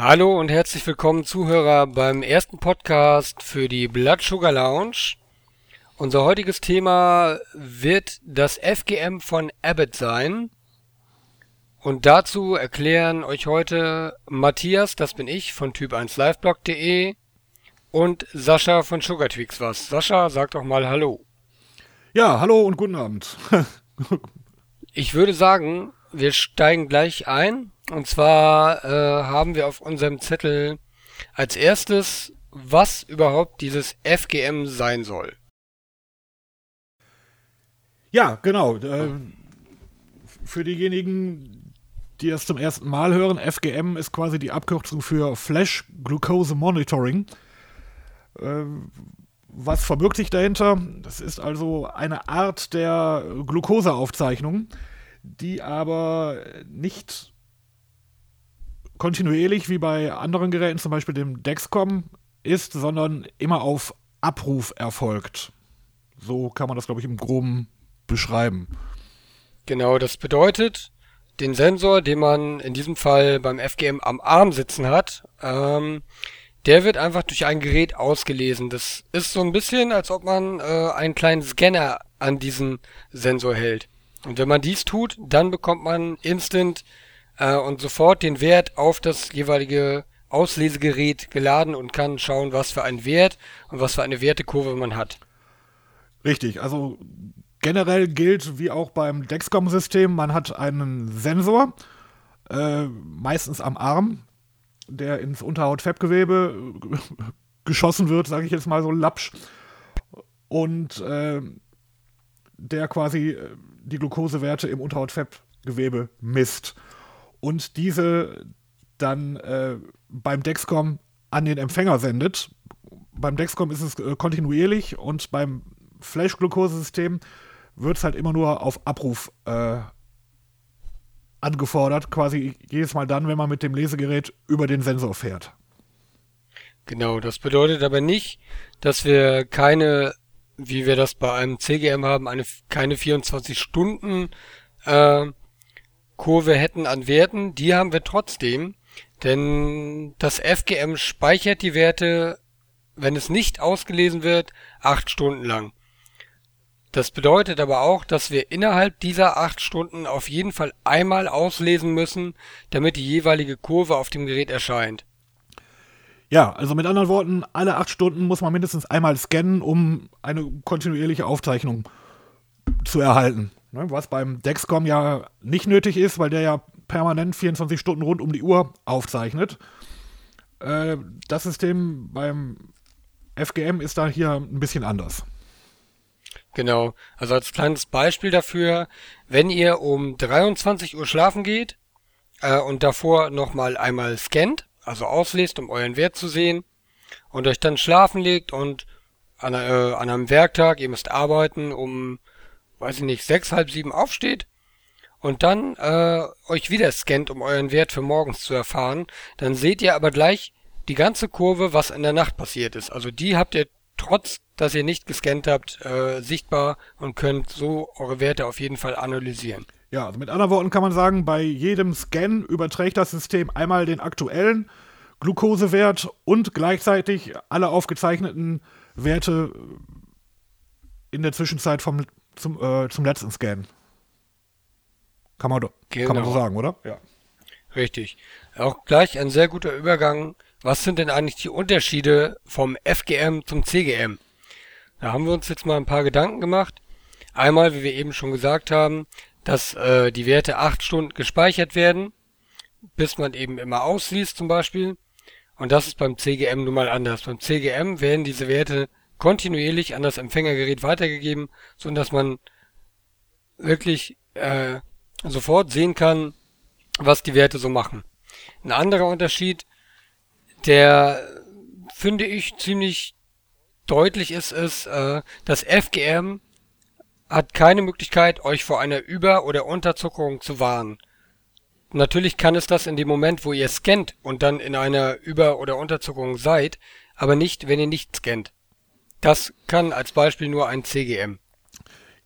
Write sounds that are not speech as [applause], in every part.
Hallo und herzlich willkommen Zuhörer beim ersten Podcast für die Blood Sugar Lounge. Unser heutiges Thema wird das FGM von Abbott sein. Und dazu erklären euch heute Matthias, das bin ich, von typ1liveblog.de und Sascha von SugarTweaks was. Sascha, sag doch mal Hallo. Ja, hallo und guten Abend. [laughs] ich würde sagen, wir steigen gleich ein. Und zwar äh, haben wir auf unserem Zettel als erstes, was überhaupt dieses FGM sein soll. Ja, genau. Äh, für diejenigen, die das zum ersten Mal hören, FGM ist quasi die Abkürzung für Flash Glucose Monitoring. Äh, was verbirgt sich dahinter? Das ist also eine Art der Glukoseaufzeichnung, die aber nicht kontinuierlich wie bei anderen Geräten, zum Beispiel dem Dexcom, ist, sondern immer auf Abruf erfolgt. So kann man das, glaube ich, im Groben beschreiben. Genau, das bedeutet, den Sensor, den man in diesem Fall beim FGM am Arm sitzen hat, ähm, der wird einfach durch ein Gerät ausgelesen. Das ist so ein bisschen, als ob man äh, einen kleinen Scanner an diesen Sensor hält. Und wenn man dies tut, dann bekommt man instant äh, und sofort den Wert auf das jeweilige Auslesegerät geladen und kann schauen, was für einen Wert und was für eine Wertekurve man hat. Richtig, also generell gilt wie auch beim Dexcom-System, man hat einen Sensor, äh, meistens am Arm, der ins Unterhautfettgewebe [laughs] geschossen wird, sage ich jetzt mal so lapsch. Und äh, der quasi äh, die Glukosewerte im Unterhautfettgewebe misst. Und diese dann äh, beim Dexcom an den Empfänger sendet. Beim Dexcom ist es äh, kontinuierlich und beim Flash-Glukosesystem wird es halt immer nur auf Abruf äh, angefordert, quasi jedes Mal dann, wenn man mit dem Lesegerät über den Sensor fährt. Genau, das bedeutet aber nicht, dass wir keine, wie wir das bei einem CGM haben, eine, keine 24 Stunden äh, Kurve hätten an Werten. Die haben wir trotzdem, denn das FGM speichert die Werte, wenn es nicht ausgelesen wird, acht Stunden lang. Das bedeutet aber auch, dass wir innerhalb dieser acht Stunden auf jeden Fall einmal auslesen müssen, damit die jeweilige Kurve auf dem Gerät erscheint. Ja, also mit anderen Worten, alle acht Stunden muss man mindestens einmal scannen, um eine kontinuierliche Aufzeichnung zu erhalten. Ne, was beim Dexcom ja nicht nötig ist, weil der ja permanent 24 Stunden rund um die Uhr aufzeichnet. Äh, das System beim FGM ist da hier ein bisschen anders. Genau. Also als kleines Beispiel dafür, wenn ihr um 23 Uhr schlafen geht äh, und davor nochmal einmal scannt, also auslest, um euren Wert zu sehen, und euch dann schlafen legt und an, äh, an einem Werktag, ihr müsst arbeiten, um, weiß ich nicht, sechs, halb sieben aufsteht und dann äh, euch wieder scannt, um euren Wert für morgens zu erfahren, dann seht ihr aber gleich die ganze Kurve, was in der Nacht passiert ist. Also die habt ihr trotz, dass ihr nicht gescannt habt, äh, sichtbar und könnt so eure Werte auf jeden Fall analysieren. Ja, also mit anderen Worten kann man sagen, bei jedem Scan überträgt das System einmal den aktuellen Glukosewert und gleichzeitig alle aufgezeichneten Werte in der Zwischenzeit vom, zum, äh, zum letzten Scan. Kann man, genau. kann man so genau. sagen, oder? Ja. Richtig. Auch gleich ein sehr guter Übergang was sind denn eigentlich die Unterschiede vom FGM zum CGM? Da haben wir uns jetzt mal ein paar Gedanken gemacht. Einmal, wie wir eben schon gesagt haben, dass äh, die Werte acht Stunden gespeichert werden, bis man eben immer ausliest zum Beispiel. Und das ist beim CGM nun mal anders. Beim CGM werden diese Werte kontinuierlich an das Empfängergerät weitergegeben, so dass man wirklich äh, sofort sehen kann, was die Werte so machen. Ein anderer Unterschied der, finde ich, ziemlich deutlich ist, ist, äh, das FGM hat keine Möglichkeit, euch vor einer Über- oder Unterzuckerung zu warnen. Natürlich kann es das in dem Moment, wo ihr scannt und dann in einer Über- oder Unterzuckerung seid, aber nicht, wenn ihr nicht scannt. Das kann als Beispiel nur ein CGM.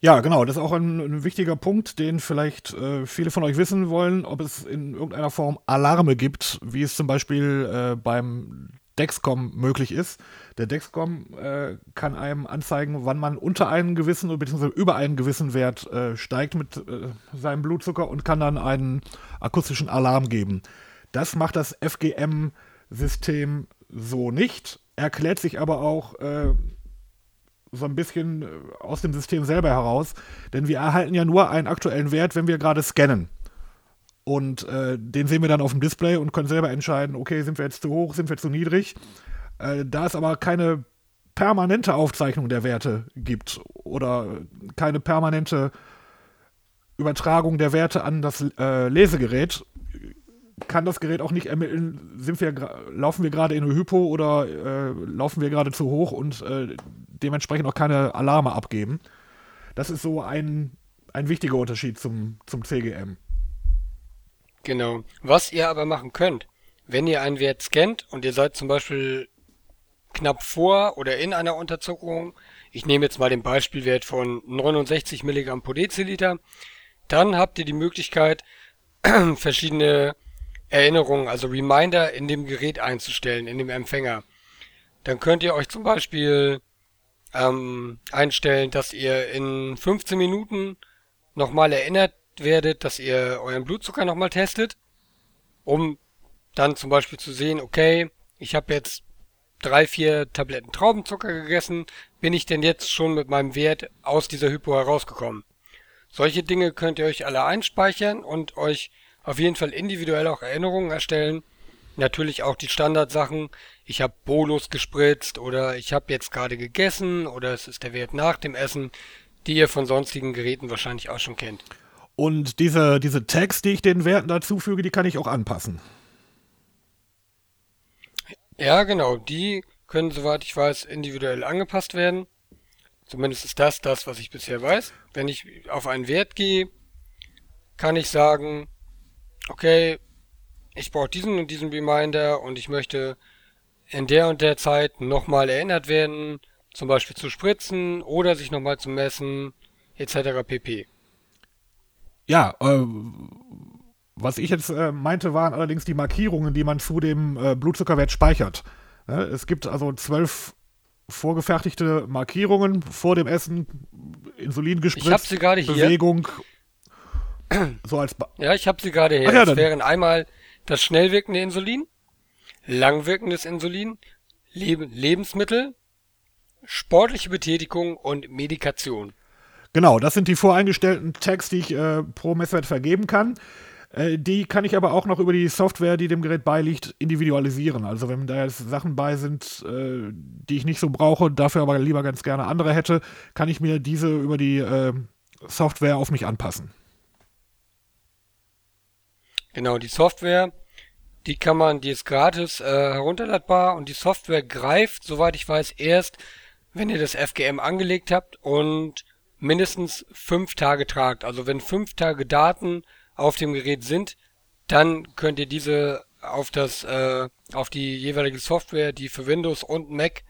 Ja, genau, das ist auch ein, ein wichtiger Punkt, den vielleicht äh, viele von euch wissen wollen, ob es in irgendeiner Form Alarme gibt, wie es zum Beispiel äh, beim Dexcom möglich ist. Der Dexcom äh, kann einem anzeigen, wann man unter einen gewissen bzw. über einen gewissen Wert äh, steigt mit äh, seinem Blutzucker und kann dann einen akustischen Alarm geben. Das macht das FGM-System so nicht, erklärt sich aber auch äh, so ein bisschen äh, aus dem System selber heraus, denn wir erhalten ja nur einen aktuellen Wert, wenn wir gerade scannen. Und äh, den sehen wir dann auf dem Display und können selber entscheiden, okay, sind wir jetzt zu hoch, sind wir zu niedrig. Äh, da es aber keine permanente Aufzeichnung der Werte gibt oder keine permanente Übertragung der Werte an das äh, Lesegerät, kann das Gerät auch nicht ermitteln, sind wir, laufen wir gerade in eine Hypo oder äh, laufen wir gerade zu hoch und äh, dementsprechend auch keine Alarme abgeben. Das ist so ein, ein wichtiger Unterschied zum, zum CGM. Genau. Was ihr aber machen könnt, wenn ihr einen Wert scannt und ihr seid zum Beispiel knapp vor oder in einer Unterzuckerung, ich nehme jetzt mal den Beispielwert von 69 Milligramm pro Deziliter, dann habt ihr die Möglichkeit, [clears throat] verschiedene Erinnerungen, also Reminder in dem Gerät einzustellen, in dem Empfänger. Dann könnt ihr euch zum Beispiel ähm, einstellen, dass ihr in 15 Minuten nochmal erinnert werdet, dass ihr euren Blutzucker nochmal testet, um dann zum Beispiel zu sehen, okay, ich habe jetzt drei, vier Tabletten Traubenzucker gegessen, bin ich denn jetzt schon mit meinem Wert aus dieser Hypo herausgekommen? Solche Dinge könnt ihr euch alle einspeichern und euch auf jeden Fall individuell auch Erinnerungen erstellen, natürlich auch die Standardsachen. Ich habe Bolus gespritzt oder ich habe jetzt gerade gegessen oder es ist der Wert nach dem Essen, die ihr von sonstigen Geräten wahrscheinlich auch schon kennt. Und diese, diese Tags, die ich den Werten dazufüge, die kann ich auch anpassen. Ja, genau. Die können, soweit ich weiß, individuell angepasst werden. Zumindest ist das das, was ich bisher weiß. Wenn ich auf einen Wert gehe, kann ich sagen, okay, ich brauche diesen und diesen Reminder und ich möchte in der und der Zeit nochmal erinnert werden, zum Beispiel zu spritzen oder sich nochmal zu messen, etc. pp. Ja, äh, was ich jetzt äh, meinte, waren allerdings die Markierungen, die man zu dem äh, Blutzuckerwert speichert. Ja, es gibt also zwölf vorgefertigte Markierungen vor dem Essen, Insulin gespritzt, ich hab sie gerade hier. Bewegung. So als ba ja, ich habe sie gerade hier. Ja, das wären einmal das schnell wirkende Insulin, langwirkendes Insulin, Leb Lebensmittel, sportliche Betätigung und Medikation. Genau, das sind die voreingestellten Tags, die ich äh, pro Messwert vergeben kann. Äh, die kann ich aber auch noch über die Software, die dem Gerät beiliegt, individualisieren. Also wenn da jetzt Sachen bei sind, äh, die ich nicht so brauche, dafür aber lieber ganz gerne andere hätte, kann ich mir diese über die äh, Software auf mich anpassen. Genau, die Software, die kann man, die ist gratis äh, herunterladbar und die Software greift, soweit ich weiß, erst, wenn ihr das FGM angelegt habt und mindestens fünf Tage tragt. Also wenn fünf Tage Daten auf dem Gerät sind, dann könnt ihr diese auf das, äh, auf die jeweilige Software, die für Windows und Mac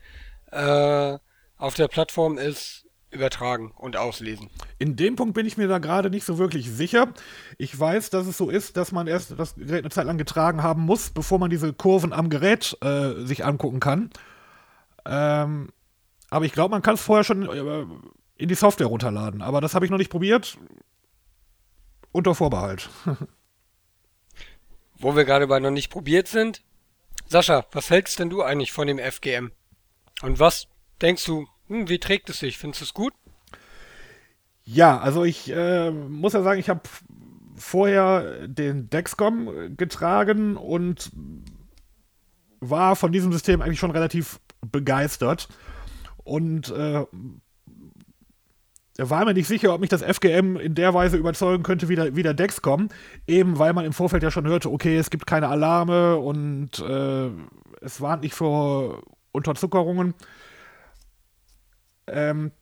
äh, auf der Plattform ist, übertragen und auslesen. In dem Punkt bin ich mir da gerade nicht so wirklich sicher. Ich weiß, dass es so ist, dass man erst das Gerät eine Zeit lang getragen haben muss, bevor man diese Kurven am Gerät äh, sich angucken kann. Ähm, aber ich glaube, man kann es vorher schon äh, in die Software runterladen. Aber das habe ich noch nicht probiert. Unter Vorbehalt. Wo wir gerade bei noch nicht probiert sind. Sascha, was hältst denn du eigentlich von dem FGM? Und was denkst du, hm, wie trägt es sich? Findest du es gut? Ja, also ich äh, muss ja sagen, ich habe vorher den Dexcom getragen und war von diesem System eigentlich schon relativ begeistert. Und äh, war mir nicht sicher, ob mich das FGM in der Weise überzeugen könnte, wie der, wie der Dexcom. Eben weil man im Vorfeld ja schon hörte, okay, es gibt keine Alarme und äh, es warnt nicht vor Unterzuckerungen. Ähm,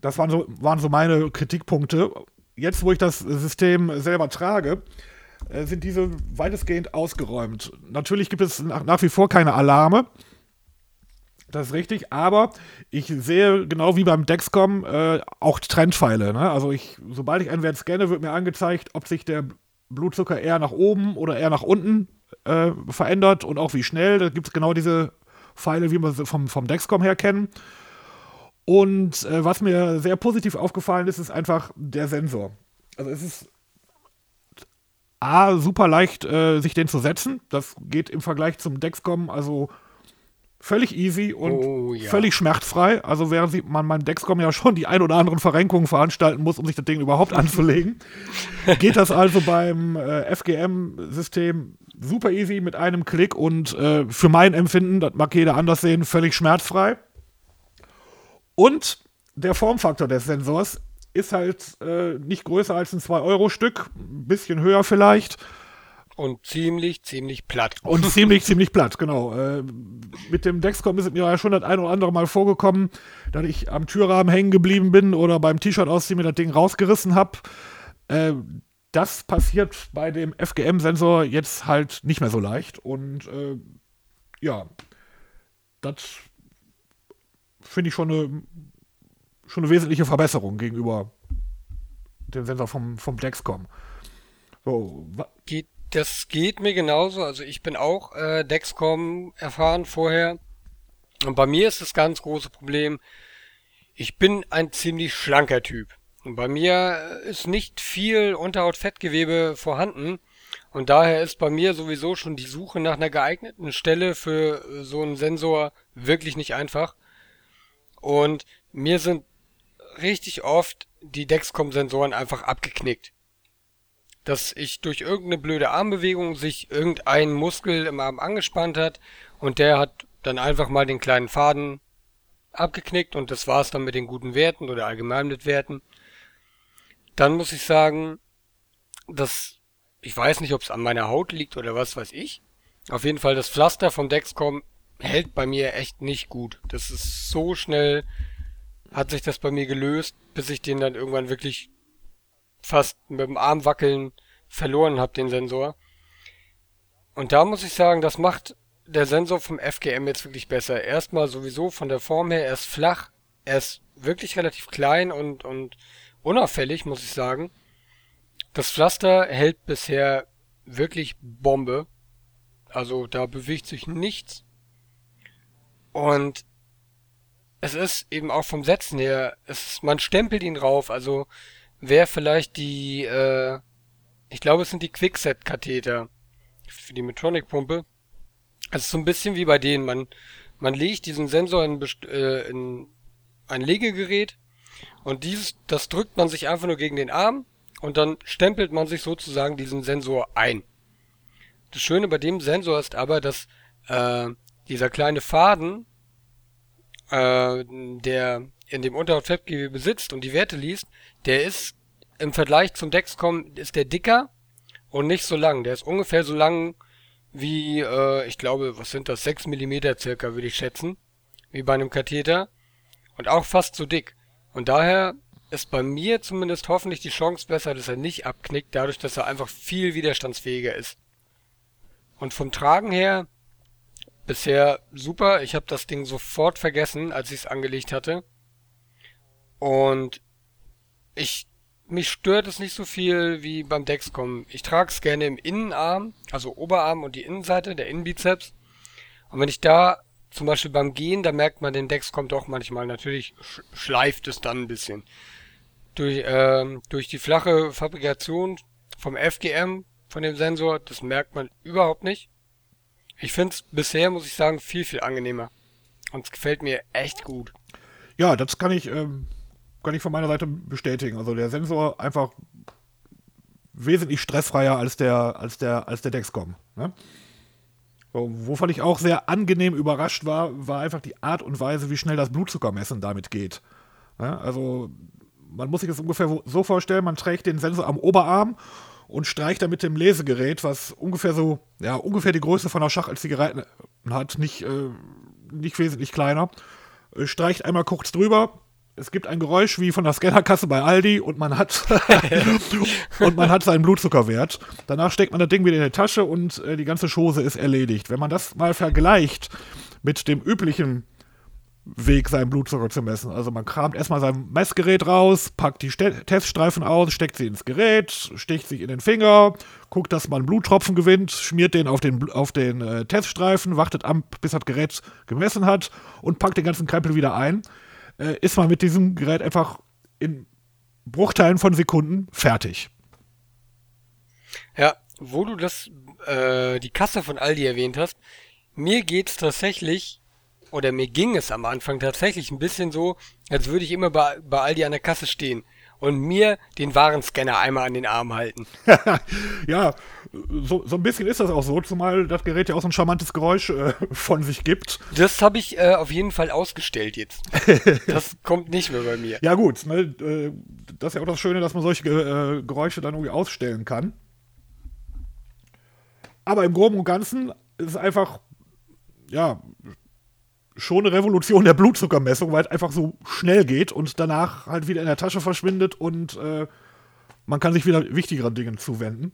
das waren so, waren so meine Kritikpunkte. Jetzt, wo ich das System selber trage, äh, sind diese weitestgehend ausgeräumt. Natürlich gibt es nach, nach wie vor keine Alarme. Das ist richtig, aber ich sehe genau wie beim Dexcom äh, auch Trendpfeile. Ne? Also ich, sobald ich einen Wert scanne, wird mir angezeigt, ob sich der Blutzucker eher nach oben oder eher nach unten äh, verändert und auch wie schnell. Da gibt es genau diese Pfeile, wie wir sie vom, vom Dexcom her kennen. Und äh, was mir sehr positiv aufgefallen ist, ist einfach der Sensor. Also es ist A, super leicht, äh, sich den zu setzen. Das geht im Vergleich zum Dexcom also völlig easy und oh, ja. völlig schmerzfrei. Also während man beim Dexcom ja schon die ein oder anderen Verrenkungen veranstalten muss, um sich das Ding überhaupt anzulegen, [laughs] geht das also beim äh, FGM-System super easy mit einem Klick und äh, für mein Empfinden, das mag jeder anders sehen, völlig schmerzfrei. Und der Formfaktor des Sensors ist halt äh, nicht größer als ein 2-Euro-Stück, ein bisschen höher vielleicht. Und ziemlich, ziemlich platt. Und ziemlich, ziemlich platt, genau. Äh, mit dem Dexcom ist es mir ja schon das ein oder andere Mal vorgekommen, dass ich am Türrahmen hängen geblieben bin oder beim T-Shirt ausziehen mir das Ding rausgerissen habe. Äh, das passiert bei dem FGM-Sensor jetzt halt nicht mehr so leicht. Und äh, ja, das finde ich schon eine, schon eine wesentliche Verbesserung gegenüber dem Sensor vom, vom Dexcom. So, geht das geht mir genauso. Also ich bin auch äh, Dexcom erfahren vorher. Und bei mir ist das ganz große Problem, ich bin ein ziemlich schlanker Typ. Und bei mir ist nicht viel Unterhautfettgewebe vorhanden. Und daher ist bei mir sowieso schon die Suche nach einer geeigneten Stelle für so einen Sensor wirklich nicht einfach. Und mir sind richtig oft die Dexcom-Sensoren einfach abgeknickt dass ich durch irgendeine blöde Armbewegung sich irgendein Muskel im Arm angespannt hat und der hat dann einfach mal den kleinen Faden abgeknickt und das war's dann mit den guten Werten oder allgemein mit Werten. Dann muss ich sagen, dass ich weiß nicht, ob es an meiner Haut liegt oder was weiß ich. Auf jeden Fall das Pflaster vom Dexcom hält bei mir echt nicht gut. Das ist so schnell hat sich das bei mir gelöst, bis ich den dann irgendwann wirklich fast mit dem Arm wackeln verloren habe, den Sensor. Und da muss ich sagen, das macht der Sensor vom FGM jetzt wirklich besser. Erstmal sowieso von der Form her, er ist flach, er ist wirklich relativ klein und, und unauffällig, muss ich sagen. Das Pflaster hält bisher wirklich Bombe. Also da bewegt sich nichts. Und es ist eben auch vom Setzen her, es, man stempelt ihn rauf, also wäre vielleicht die, äh, ich glaube, es sind die Quickset-Katheter für die Metronic-Pumpe. Es ist so ein bisschen wie bei denen. Man, man legt diesen Sensor in, äh, in ein Legegerät und dieses, das drückt man sich einfach nur gegen den Arm und dann stempelt man sich sozusagen diesen Sensor ein. Das Schöne bei dem Sensor ist aber, dass äh, dieser kleine Faden, äh, der in dem Unterhautfettgewebe sitzt und die Werte liest, der ist im Vergleich zum Dexcom ist der dicker und nicht so lang. Der ist ungefähr so lang wie, äh, ich glaube, was sind das, 6 mm circa, würde ich schätzen, wie bei einem Katheter und auch fast so dick. Und daher ist bei mir zumindest hoffentlich die Chance besser, dass er nicht abknickt, dadurch, dass er einfach viel widerstandsfähiger ist. Und vom Tragen her bisher super. Ich habe das Ding sofort vergessen, als ich es angelegt hatte. Und ich mich stört es nicht so viel wie beim Dexcom. Ich trage es gerne im Innenarm, also Oberarm und die Innenseite, der Innenbizeps. Und wenn ich da zum Beispiel beim Gehen, da merkt man den Dexcom doch manchmal. Natürlich schleift es dann ein bisschen. Durch, ähm, durch die flache Fabrikation vom FGM, von dem Sensor, das merkt man überhaupt nicht. Ich finde es bisher, muss ich sagen, viel, viel angenehmer. Und es gefällt mir echt gut. Ja, das kann ich ähm, kann ich von meiner Seite bestätigen. Also der Sensor einfach wesentlich stressfreier als der, als der, als der Dexcom. Ne? So, wovon ich auch sehr angenehm überrascht war, war einfach die Art und Weise, wie schnell das Blutzuckermessen damit geht. Ne? Also man muss sich das ungefähr so vorstellen, man trägt den Sensor am Oberarm und streicht dann mit dem Lesegerät, was ungefähr so, ja, ungefähr die Größe von einer Schachtelzigarette hat, nicht, äh, nicht wesentlich kleiner, äh, streicht einmal kurz drüber, es gibt ein Geräusch wie von der Scannerkasse bei Aldi und man hat [laughs] und man hat seinen Blutzuckerwert. Danach steckt man das Ding wieder in die Tasche und äh, die ganze Chose ist erledigt. Wenn man das mal vergleicht mit dem üblichen Weg, seinen Blutzucker zu messen. Also man kramt erstmal sein Messgerät raus, packt die Ste Teststreifen aus, steckt sie ins Gerät, sticht sich in den Finger, guckt, dass man Bluttropfen gewinnt, schmiert den auf den, auf den äh, Teststreifen, wartet ab, bis das Gerät gemessen hat und packt den ganzen Krempel wieder ein. Äh, ist man mit diesem Gerät einfach in Bruchteilen von Sekunden fertig. Ja, wo du das, äh, die Kasse von Aldi erwähnt hast, mir geht's tatsächlich, oder mir ging es am Anfang tatsächlich ein bisschen so, als würde ich immer bei, bei Aldi an der Kasse stehen und mir den Warenscanner einmal an den Arm halten. [laughs] ja, so, so ein bisschen ist das auch so, zumal das Gerät ja auch so ein charmantes Geräusch äh, [laughs] von sich gibt. Das habe ich äh, auf jeden Fall ausgestellt jetzt. [laughs] das kommt nicht mehr bei mir. Ja gut, ne, äh, das ist ja auch das Schöne, dass man solche äh, Geräusche dann irgendwie ausstellen kann. Aber im Groben und Ganzen ist es einfach, ja, schon eine Revolution der Blutzuckermessung, weil es einfach so schnell geht und danach halt wieder in der Tasche verschwindet und äh, man kann sich wieder wichtigeren Dingen zuwenden.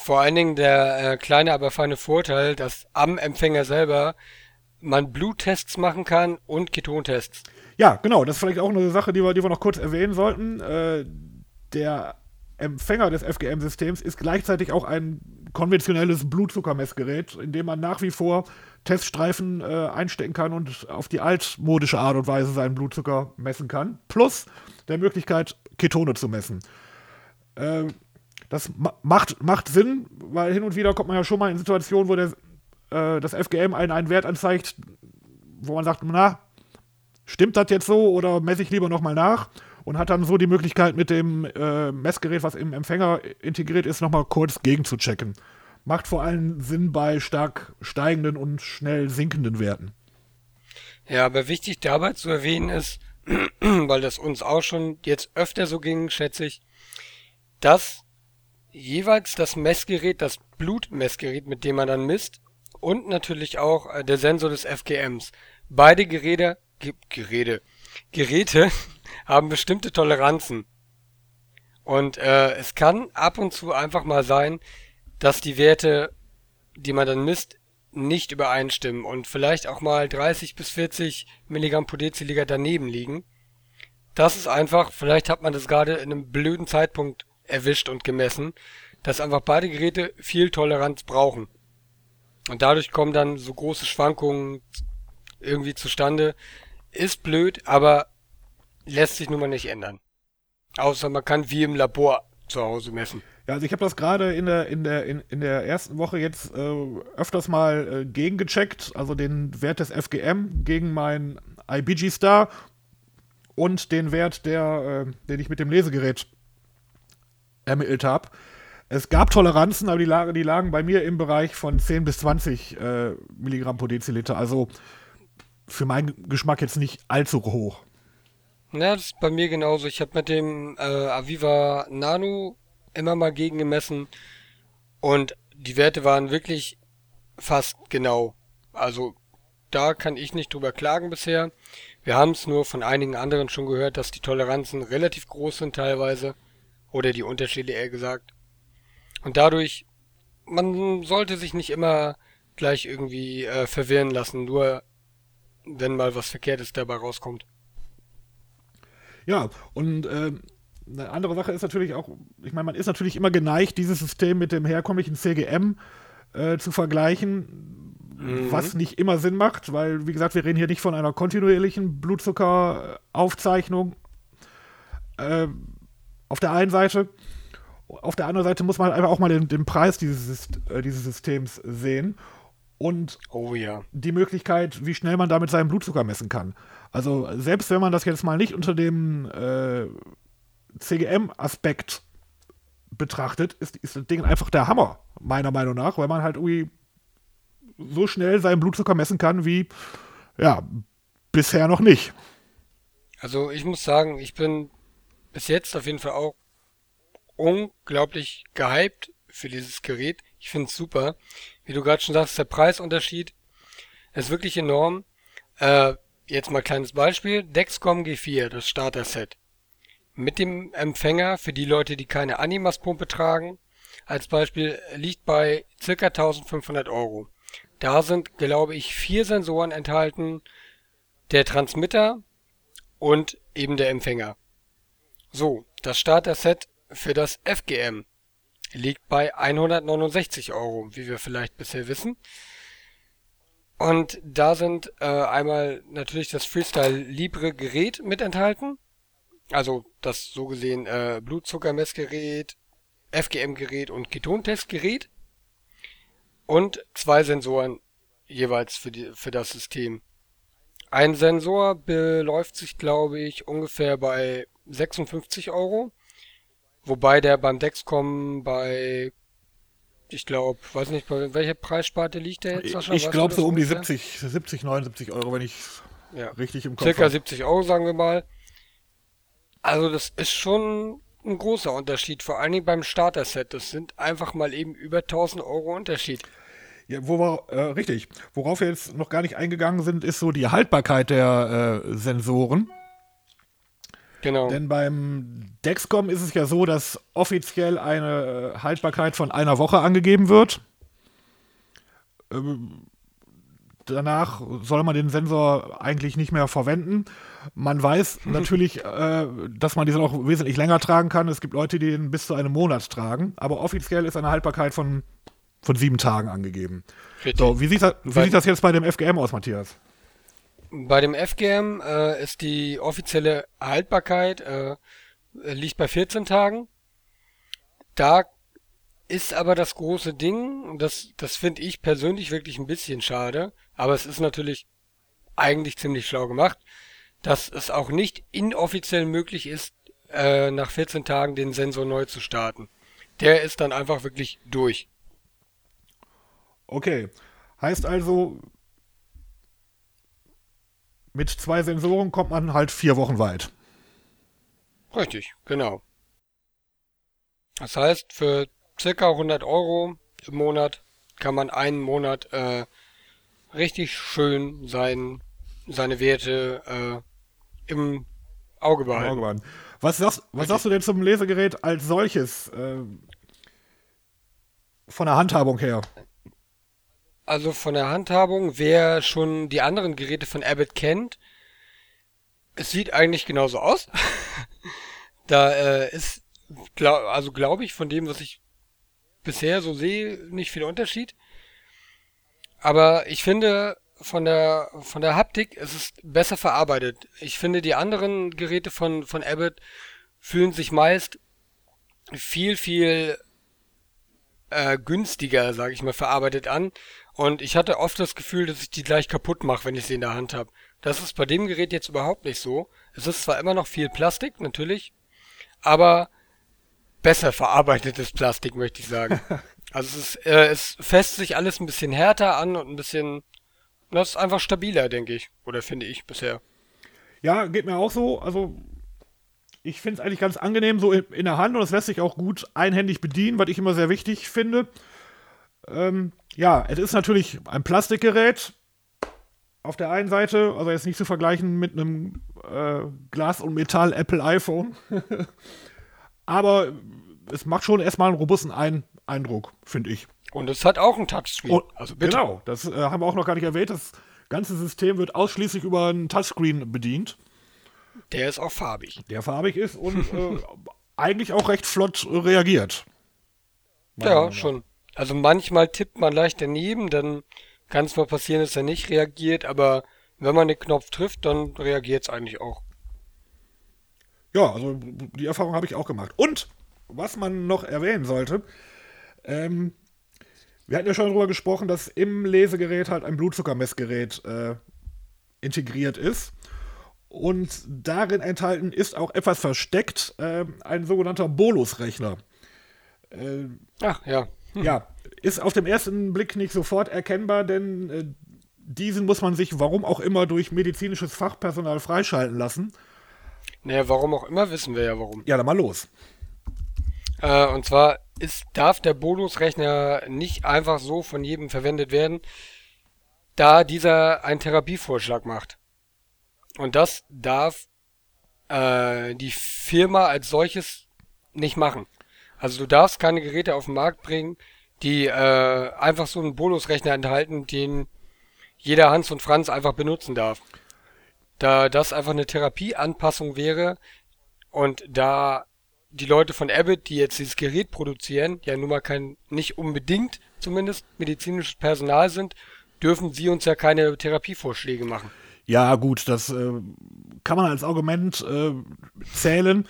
Vor allen Dingen der äh, kleine, aber feine Vorteil, dass am Empfänger selber man Bluttests machen kann und Ketontests. Ja, genau, das ist vielleicht auch eine Sache, die wir, die wir noch kurz erwähnen sollten. Äh, der Empfänger des FGM-Systems ist gleichzeitig auch ein konventionelles Blutzuckermessgerät, in dem man nach wie vor Teststreifen äh, einstecken kann und auf die altmodische Art und Weise seinen blutzucker messen kann. Plus der Möglichkeit, Ketone zu messen. Äh, das ma macht, macht Sinn, weil hin und wieder kommt man ja schon mal in Situationen, wo der, äh, das FGM einen, einen Wert anzeigt, wo man sagt, na, stimmt das jetzt so oder messe ich lieber nochmal nach? und hat dann so die Möglichkeit, mit dem äh, Messgerät, was im Empfänger integriert ist, nochmal kurz gegenzuchecken. Macht vor allem Sinn bei stark steigenden und schnell sinkenden Werten. Ja, aber wichtig dabei zu erwähnen ist, [clears throat] weil das uns auch schon jetzt öfter so ging, schätze ich, dass jeweils das Messgerät, das Blutmessgerät, mit dem man dann misst, und natürlich auch äh, der Sensor des FGMs. Beide Geräte, Geräte, Geräte [laughs] haben bestimmte Toleranzen. Und äh, es kann ab und zu einfach mal sein, dass die Werte, die man dann misst, nicht übereinstimmen und vielleicht auch mal 30 bis 40 Milligramm pro Deziliter daneben liegen. Das ist einfach, vielleicht hat man das gerade in einem blöden Zeitpunkt erwischt und gemessen, dass einfach beide Geräte viel Toleranz brauchen. Und dadurch kommen dann so große Schwankungen irgendwie zustande. Ist blöd, aber lässt sich nun mal nicht ändern. Außer man kann wie im Labor zu Hause messen. Ja, also ich habe das gerade in der, in, der, in, in der ersten Woche jetzt äh, öfters mal äh, gegengecheckt, also den Wert des FGM gegen mein IBG Star und den Wert, der, äh, den ich mit dem Lesegerät ermittelt habe. Es gab Toleranzen, aber die lagen, die lagen bei mir im Bereich von 10 bis 20 äh, Milligramm pro Deziliter. Also für meinen Geschmack jetzt nicht allzu hoch. Ja, das ist bei mir genauso. Ich habe mit dem äh, Aviva Nano immer mal gegen gemessen und die Werte waren wirklich fast genau. Also da kann ich nicht drüber klagen bisher. Wir haben es nur von einigen anderen schon gehört, dass die Toleranzen relativ groß sind teilweise. Oder die Unterschiede eher gesagt. Und dadurch, man sollte sich nicht immer gleich irgendwie äh, verwirren lassen, nur wenn mal was Verkehrtes dabei rauskommt. Ja, und äh, eine andere Sache ist natürlich auch, ich meine, man ist natürlich immer geneigt, dieses System mit dem herkömmlichen CGM äh, zu vergleichen, mhm. was nicht immer Sinn macht, weil, wie gesagt, wir reden hier nicht von einer kontinuierlichen Blutzuckeraufzeichnung. Äh, auf der einen Seite. Auf der anderen Seite muss man einfach auch mal den, den Preis dieses, äh, dieses Systems sehen und oh, ja. die Möglichkeit, wie schnell man damit seinen Blutzucker messen kann. Also selbst wenn man das jetzt mal nicht unter dem äh, CGM-Aspekt betrachtet, ist, ist das Ding einfach der Hammer, meiner Meinung nach, weil man halt irgendwie so schnell seinen Blutzucker messen kann wie, ja, bisher noch nicht. Also ich muss sagen, ich bin bis jetzt auf jeden Fall auch unglaublich gehypt für dieses Gerät. Ich finde es super. Wie du gerade schon sagst, der Preisunterschied ist wirklich enorm. Äh, jetzt mal kleines Beispiel. Dexcom G4, das Starter-Set. Mit dem Empfänger für die Leute, die keine Animas-Pumpe tragen, als Beispiel liegt bei ca. 1500 Euro. Da sind, glaube ich, vier Sensoren enthalten, der Transmitter und eben der Empfänger. So, das Starter-Set für das FGM liegt bei 169 Euro, wie wir vielleicht bisher wissen. Und da sind äh, einmal natürlich das Freestyle Libre Gerät mit enthalten. Also das so gesehen äh, Blutzuckermessgerät, FGM-Gerät und Ketontestgerät. Und zwei Sensoren jeweils für, die, für das System. Ein Sensor beläuft sich, glaube ich, ungefähr bei 56 Euro. Wobei der beim Dexcom bei, ich glaube, weiß nicht, bei welcher Preissparte liegt der jetzt, Sascha? Ich glaube so um die 70, 70, 79 Euro, wenn ich ja. richtig im Kopf Circa habe. 70 Euro, sagen wir mal. Also das ist schon ein großer Unterschied, vor allen Dingen beim Starter-Set. Das sind einfach mal eben über 1000 Euro Unterschied. Ja, wo wir, äh, richtig. Worauf wir jetzt noch gar nicht eingegangen sind, ist so die Haltbarkeit der äh, Sensoren. Genau. Denn beim Dexcom ist es ja so, dass offiziell eine äh, Haltbarkeit von einer Woche angegeben wird. Ähm, danach soll man den Sensor eigentlich nicht mehr verwenden. Man weiß [laughs] natürlich, äh, dass man diesen auch wesentlich länger tragen kann. Es gibt Leute, die den bis zu einem Monat tragen. Aber offiziell ist eine Haltbarkeit von, von sieben Tagen angegeben. Richtig. So, wie sieht, das, wie sieht das jetzt bei dem FGM aus, Matthias? Bei dem FGM äh, ist die offizielle Haltbarkeit äh, liegt bei 14 Tagen. Da ist aber das große Ding, und das, das finde ich persönlich wirklich ein bisschen schade, aber es ist natürlich eigentlich ziemlich schlau gemacht, dass es auch nicht inoffiziell möglich ist, äh, nach 14 Tagen den Sensor neu zu starten. Der ist dann einfach wirklich durch. Okay. Heißt also, mit zwei Sensoren kommt man halt vier Wochen weit. Richtig, genau. Das heißt, für circa 100 Euro im Monat kann man einen Monat äh, richtig schön sein, seine Werte äh, im Auge behalten. Auge behalten. Was, sagst, was sagst du denn zum Lesegerät als solches? Äh, von der Handhabung her? Also von der Handhabung, wer schon die anderen Geräte von Abbott kennt, es sieht eigentlich genauso aus. [laughs] da äh, ist, glaub, also glaube ich, von dem, was ich bisher so sehe, nicht viel Unterschied. Aber ich finde, von der, von der Haptik ist es besser verarbeitet. Ich finde, die anderen Geräte von, von Abbott fühlen sich meist viel, viel äh, günstiger, sage ich mal, verarbeitet an. Und ich hatte oft das Gefühl, dass ich die gleich kaputt mache, wenn ich sie in der Hand habe. Das ist bei dem Gerät jetzt überhaupt nicht so. Es ist zwar immer noch viel Plastik, natürlich, aber besser verarbeitetes Plastik, möchte ich sagen. [laughs] Also es, ist, äh, es fässt sich alles ein bisschen härter an und ein bisschen, das ist einfach stabiler, denke ich. Oder finde ich bisher. Ja, geht mir auch so. Also ich finde es eigentlich ganz angenehm so in, in, der Hand und es lässt sich auch gut einhändig bedienen, was ich immer sehr wichtig finde. Ähm, ja, es ist natürlich ein Plastikgerät auf der einen Seite, also jetzt nicht zu vergleichen mit einem äh, Glas- und Metall-Apple-iPhone. [laughs] Aber es macht schon erstmal einen robusten ein Eindruck, finde ich. Und es hat auch einen Touchscreen. Und, also bitte. Genau, das äh, haben wir auch noch gar nicht erwähnt. Das ganze System wird ausschließlich über einen Touchscreen bedient. Der ist auch farbig. Der farbig ist und äh, [laughs] eigentlich auch recht flott reagiert. Ja, schon. Also manchmal tippt man leicht daneben, dann kann es mal passieren, dass er nicht reagiert, aber wenn man den Knopf trifft, dann reagiert es eigentlich auch. Ja, also die Erfahrung habe ich auch gemacht. Und was man noch erwähnen sollte, ähm, wir hatten ja schon darüber gesprochen, dass im Lesegerät halt ein Blutzuckermessgerät äh, integriert ist. Und darin enthalten ist auch etwas versteckt, äh, ein sogenannter Bolusrechner. Äh, Ach ja. Ja, ist auf dem ersten Blick nicht sofort erkennbar, denn äh, diesen muss man sich, warum auch immer, durch medizinisches Fachpersonal freischalten lassen. Naja, warum auch immer, wissen wir ja warum. Ja, dann mal los. Äh, und zwar ist, darf der Bonusrechner nicht einfach so von jedem verwendet werden, da dieser einen Therapievorschlag macht. Und das darf äh, die Firma als solches nicht machen. Also du darfst keine Geräte auf den Markt bringen, die äh, einfach so einen Bonusrechner enthalten, den jeder Hans und Franz einfach benutzen darf. da das einfach eine Therapieanpassung wäre und da die Leute von Abbott, die jetzt dieses Gerät produzieren, ja nun mal kein, nicht unbedingt zumindest medizinisches Personal sind, dürfen sie uns ja keine Therapievorschläge machen. Ja, gut, das äh, kann man als Argument äh, zählen.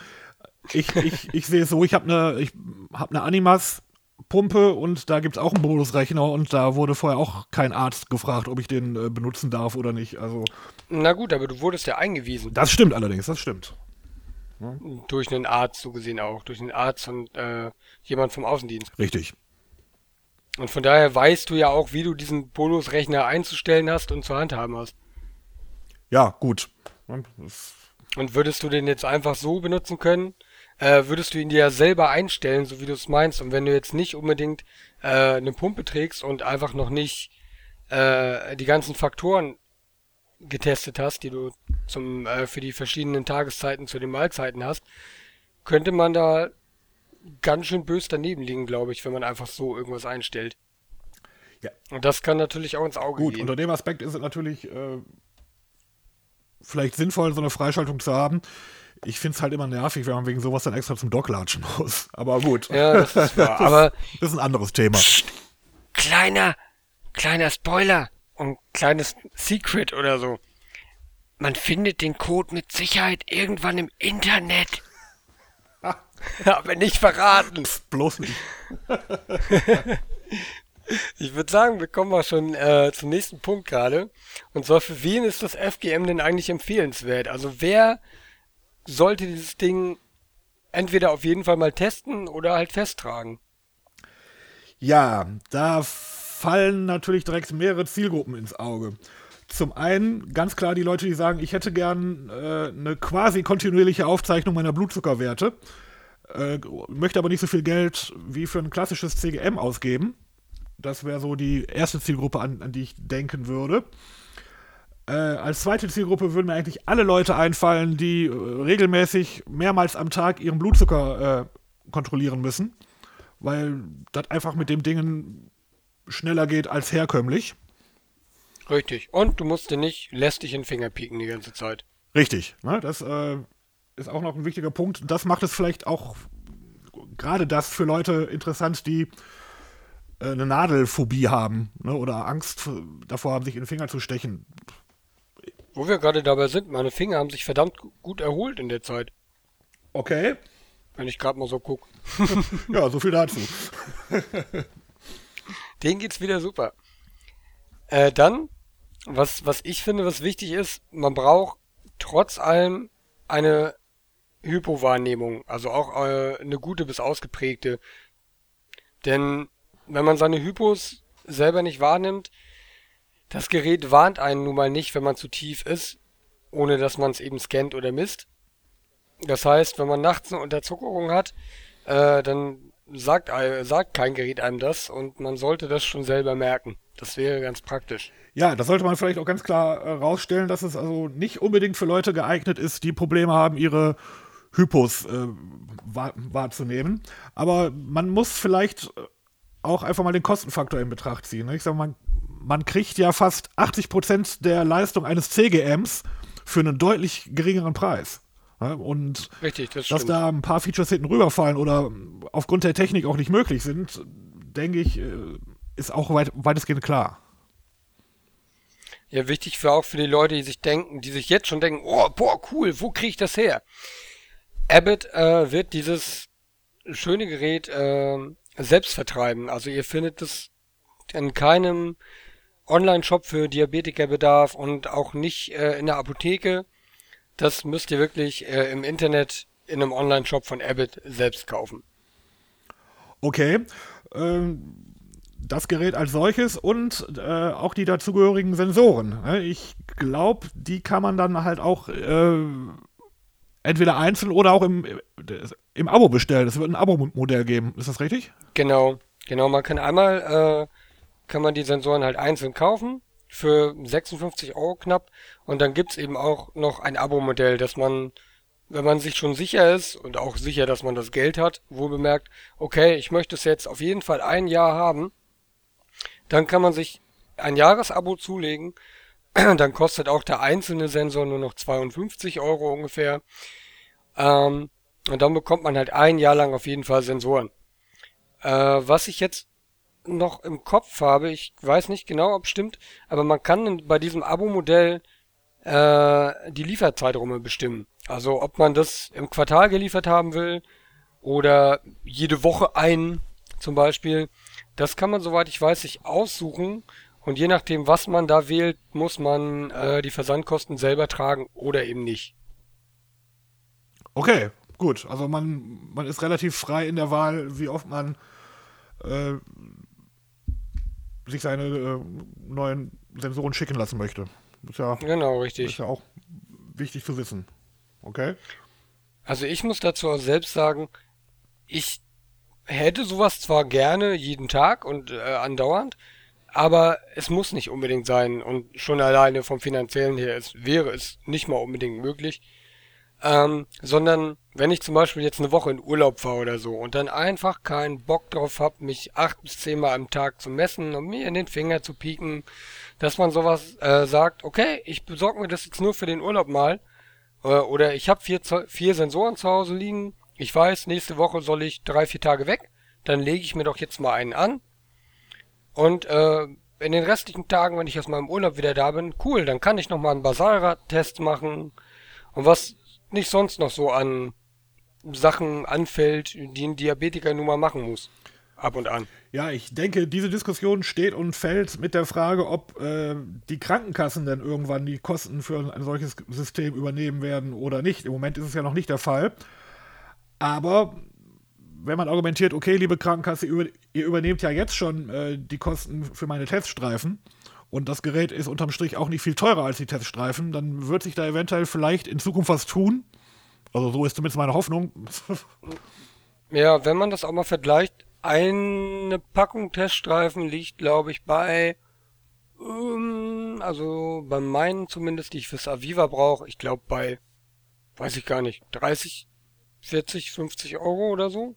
Ich, ich, ich sehe es so, ich habe eine hab ne Animas Pumpe und da gibt es auch einen Bonusrechner und da wurde vorher auch kein Arzt gefragt, ob ich den äh, benutzen darf oder nicht. Also Na gut, aber du wurdest ja eingewiesen. Das stimmt allerdings, das stimmt. Ja. Durch einen Arzt so gesehen auch, durch einen Arzt und äh, jemand vom Außendienst. Richtig. Und von daher weißt du ja auch, wie du diesen Bonusrechner einzustellen hast und zur handhaben hast. Ja, gut. Und würdest du den jetzt einfach so benutzen können? Äh, würdest du ihn dir ja selber einstellen, so wie du es meinst. Und wenn du jetzt nicht unbedingt äh, eine Pumpe trägst und einfach noch nicht äh, die ganzen Faktoren getestet hast, die du zum äh, für die verschiedenen Tageszeiten zu den Mahlzeiten hast, könnte man da ganz schön bös daneben liegen, glaube ich, wenn man einfach so irgendwas einstellt. Ja. Und das kann natürlich auch ins Auge Gut, gehen. unter dem Aspekt ist es natürlich äh, vielleicht sinnvoll, so eine Freischaltung zu haben. Ich finde es halt immer nervig, wenn man wegen sowas dann extra zum Dock latschen muss. Aber gut. Ja, das ist wahr. Aber das ist ein anderes Thema. Psst, kleiner, kleiner Spoiler und kleines Secret oder so. Man findet den Code mit Sicherheit irgendwann im Internet. [laughs] Aber nicht verraten. Psst, bloß nicht. [laughs] ich würde sagen, wir kommen mal schon äh, zum nächsten Punkt gerade. Und zwar, für wen ist das FGM denn eigentlich empfehlenswert? Also wer sollte dieses Ding entweder auf jeden Fall mal testen oder halt festtragen? Ja, da fallen natürlich direkt mehrere Zielgruppen ins Auge. Zum einen ganz klar die Leute, die sagen, ich hätte gern äh, eine quasi kontinuierliche Aufzeichnung meiner Blutzuckerwerte, äh, möchte aber nicht so viel Geld wie für ein klassisches CGM ausgeben. Das wäre so die erste Zielgruppe, an, an die ich denken würde. Äh, als zweite Zielgruppe würden mir eigentlich alle Leute einfallen, die äh, regelmäßig mehrmals am Tag ihren Blutzucker äh, kontrollieren müssen, weil das einfach mit dem Dingen schneller geht als herkömmlich. Richtig. Und du musst dir nicht lästig in den Finger pieken die ganze Zeit. Richtig. Ne? Das äh, ist auch noch ein wichtiger Punkt. Das macht es vielleicht auch gerade das für Leute interessant, die eine Nadelphobie haben ne? oder Angst davor haben, sich in den Finger zu stechen. Wo wir gerade dabei sind, meine Finger haben sich verdammt gut erholt in der Zeit. Okay. Wenn ich gerade mal so gucke. [laughs] ja, so viel dazu. [laughs] Den geht's wieder super. Äh, dann, was, was ich finde, was wichtig ist, man braucht trotz allem eine Hypowahrnehmung, also auch äh, eine gute bis ausgeprägte. Denn wenn man seine Hypos selber nicht wahrnimmt, das Gerät warnt einen nun mal nicht, wenn man zu tief ist, ohne dass man es eben scannt oder misst. Das heißt, wenn man nachts eine Unterzuckerung hat, äh, dann sagt, äh, sagt kein Gerät einem das und man sollte das schon selber merken. Das wäre ganz praktisch. Ja, da sollte man vielleicht auch ganz klar äh, rausstellen, dass es also nicht unbedingt für Leute geeignet ist, die Probleme haben, ihre Hypos äh, wahr, wahrzunehmen. Aber man muss vielleicht auch einfach mal den Kostenfaktor in Betracht ziehen. Ne? Ich sag mal, man kriegt ja fast 80% der Leistung eines CGMs für einen deutlich geringeren Preis. Und Richtig, das dass da ein paar Features hinten rüberfallen oder aufgrund der Technik auch nicht möglich sind, denke ich, äh, ist auch weit, weitestgehend klar. Ja, wichtig für auch für die Leute, die sich denken, die sich jetzt schon denken, oh, boah, cool, wo kriege ich das her? Abbott äh, wird dieses schöne Gerät äh, selbst. Also ihr findet es in keinem Online-Shop für Diabetikerbedarf und auch nicht äh, in der Apotheke. Das müsst ihr wirklich äh, im Internet in einem Online-Shop von Abbott selbst kaufen. Okay. Ähm, das Gerät als solches und äh, auch die dazugehörigen Sensoren. Ne? Ich glaube, die kann man dann halt auch äh, entweder einzeln oder auch im, im Abo bestellen. Es wird ein Abo-Modell geben. Ist das richtig? Genau. Genau. Man kann einmal äh, kann man die Sensoren halt einzeln kaufen für 56 Euro knapp. Und dann gibt's eben auch noch ein Abo-Modell, dass man, wenn man sich schon sicher ist und auch sicher, dass man das Geld hat, wo bemerkt, okay, ich möchte es jetzt auf jeden Fall ein Jahr haben, dann kann man sich ein Jahresabo zulegen [clears throat] dann kostet auch der einzelne Sensor nur noch 52 Euro ungefähr. Ähm, und dann bekommt man halt ein Jahr lang auf jeden Fall Sensoren. Äh, was ich jetzt noch im Kopf habe, ich weiß nicht genau, ob stimmt, aber man kann bei diesem Abo-Modell äh, die Lieferzeiträume bestimmen. Also ob man das im Quartal geliefert haben will oder jede Woche ein zum Beispiel. Das kann man, soweit ich weiß, sich aussuchen. Und je nachdem, was man da wählt, muss man äh, die Versandkosten selber tragen oder eben nicht. Okay, gut. Also man, man ist relativ frei in der Wahl, wie oft man äh, sich seine äh, neuen Sensoren schicken lassen möchte. Ist ja, genau, richtig. Ist ja auch wichtig zu wissen. Okay? Also ich muss dazu auch selbst sagen, ich hätte sowas zwar gerne jeden Tag und äh, andauernd, aber es muss nicht unbedingt sein und schon alleine vom finanziellen her es wäre es nicht mal unbedingt möglich. Ähm, sondern wenn ich zum Beispiel jetzt eine Woche in Urlaub fahre oder so und dann einfach keinen Bock drauf habe, mich acht bis zehnmal am Tag zu messen und mir in den Finger zu pieken, dass man sowas äh, sagt, okay, ich besorge mir das jetzt nur für den Urlaub mal äh, oder ich habe vier, vier Sensoren zu Hause liegen, ich weiß, nächste Woche soll ich drei, vier Tage weg, dann lege ich mir doch jetzt mal einen an. Und äh, in den restlichen Tagen, wenn ich aus meinem Urlaub wieder da bin, cool, dann kann ich nochmal einen Basalrad-Test machen. Und was nicht sonst noch so an Sachen anfällt, die ein Diabetiker nun mal machen muss. Ab und an. Ja, ich denke, diese Diskussion steht und fällt mit der Frage, ob äh, die Krankenkassen denn irgendwann die Kosten für ein solches System übernehmen werden oder nicht. Im Moment ist es ja noch nicht der Fall. Aber wenn man argumentiert, okay, liebe Krankenkasse, ihr übernehmt ja jetzt schon äh, die Kosten für meine Teststreifen und das Gerät ist unterm Strich auch nicht viel teurer als die Teststreifen, dann wird sich da eventuell vielleicht in Zukunft was tun. Also so ist zumindest meine Hoffnung. [laughs] ja, wenn man das auch mal vergleicht, eine Packung Teststreifen liegt, glaube ich, bei, um, also bei meinen zumindest, die ich fürs Aviva brauche, ich glaube bei, weiß ich gar nicht, 30, 40, 50 Euro oder so.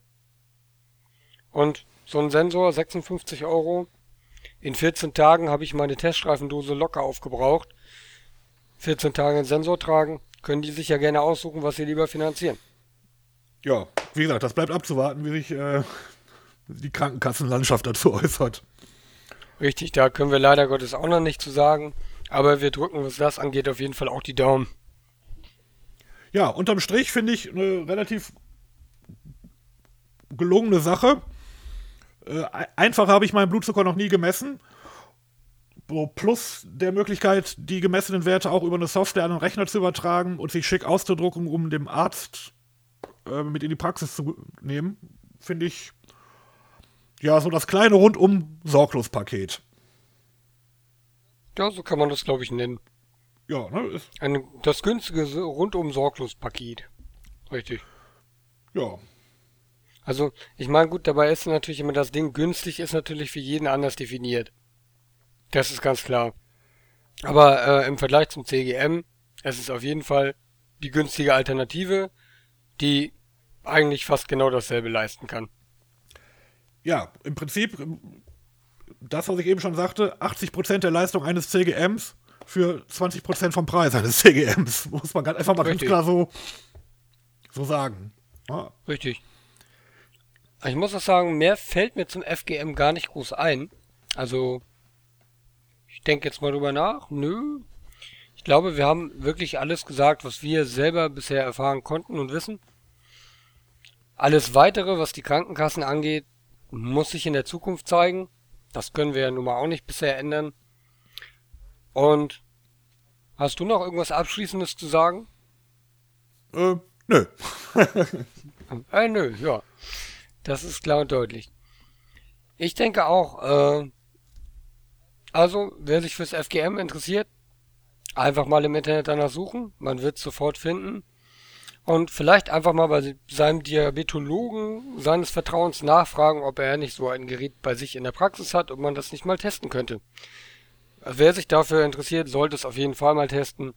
Und so ein Sensor, 56 Euro, in 14 Tagen habe ich meine Teststreifendose locker aufgebraucht. 14 Tage einen Sensor tragen, können die sich ja gerne aussuchen, was sie lieber finanzieren. Ja, wie gesagt, das bleibt abzuwarten, wie sich äh, die Krankenkassenlandschaft dazu äußert. Richtig, da können wir leider Gottes auch noch nicht zu sagen. Aber wir drücken, was das angeht, auf jeden Fall auch die Daumen. Ja, unterm Strich finde ich eine relativ gelungene Sache. Äh, einfach habe ich meinen Blutzucker noch nie gemessen. So, plus der Möglichkeit, die gemessenen Werte auch über eine Software an den Rechner zu übertragen und sich schick auszudrucken, um dem Arzt äh, mit in die Praxis zu nehmen, finde ich ja so das kleine rundum Sorglos-Paket. Ja, so kann man das, glaube ich, nennen. Ja, ne? Ein, das günstige rundum Sorglos-Paket. Richtig. Ja, also, ich meine, gut, dabei ist natürlich immer das Ding, günstig ist natürlich für jeden anders definiert. Das ist ganz klar. Aber äh, im Vergleich zum CGM, es ist auf jeden Fall die günstige Alternative, die eigentlich fast genau dasselbe leisten kann. Ja, im Prinzip, das, was ich eben schon sagte, 80% der Leistung eines CGMs für 20% vom Preis eines [laughs] CGMs. Muss man ganz einfach mal Richtig. ganz klar so, so sagen. Ja. Richtig. Ich muss auch sagen, mehr fällt mir zum FGM gar nicht groß ein. Also, ich denke jetzt mal drüber nach. Nö. Ich glaube, wir haben wirklich alles gesagt, was wir selber bisher erfahren konnten und wissen. Alles weitere, was die Krankenkassen angeht, muss sich in der Zukunft zeigen. Das können wir ja nun mal auch nicht bisher ändern. Und hast du noch irgendwas Abschließendes zu sagen? Äh, nö. äh, nö, ja. Das ist klar und deutlich. Ich denke auch, äh, also, wer sich fürs FGM interessiert, einfach mal im Internet danach suchen. Man wird es sofort finden. Und vielleicht einfach mal bei seinem Diabetologen seines Vertrauens nachfragen, ob er nicht so ein Gerät bei sich in der Praxis hat, ob man das nicht mal testen könnte. Wer sich dafür interessiert, sollte es auf jeden Fall mal testen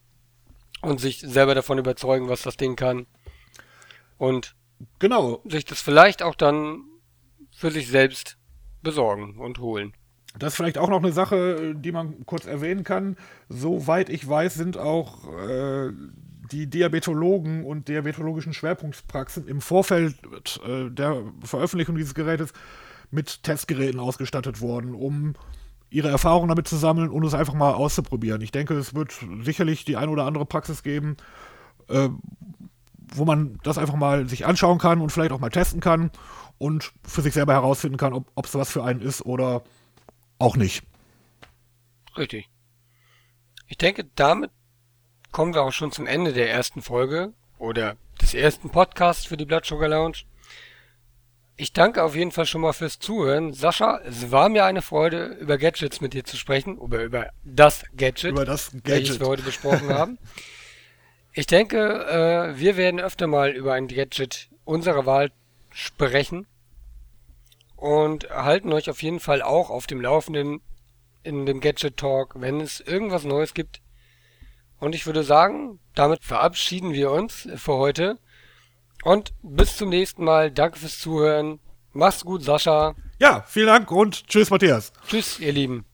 und sich selber davon überzeugen, was das Ding kann. Und Genau. Sich das vielleicht auch dann für sich selbst besorgen und holen. Das ist vielleicht auch noch eine Sache, die man kurz erwähnen kann. Soweit ich weiß, sind auch äh, die Diabetologen und diabetologischen Schwerpunktpraxen im Vorfeld äh, der Veröffentlichung dieses Gerätes mit Testgeräten ausgestattet worden, um ihre Erfahrungen damit zu sammeln und es einfach mal auszuprobieren. Ich denke, es wird sicherlich die ein oder andere Praxis geben, äh, wo man das einfach mal sich anschauen kann und vielleicht auch mal testen kann und für sich selber herausfinden kann, ob es was für einen ist oder auch nicht. Richtig. Ich denke, damit kommen wir auch schon zum Ende der ersten Folge oder des ersten Podcasts für die Blood Sugar Lounge. Ich danke auf jeden Fall schon mal fürs Zuhören. Sascha, es war mir eine Freude, über Gadgets mit dir zu sprechen, oder über das Gadget, über das Gadget. welches wir heute besprochen haben. [laughs] Ich denke, äh, wir werden öfter mal über ein Gadget unserer Wahl sprechen und halten euch auf jeden Fall auch auf dem Laufenden in dem Gadget Talk, wenn es irgendwas Neues gibt. Und ich würde sagen, damit verabschieden wir uns für heute. Und bis zum nächsten Mal. Danke fürs Zuhören. Mach's gut, Sascha. Ja, vielen Dank und tschüss, Matthias. Tschüss, ihr Lieben.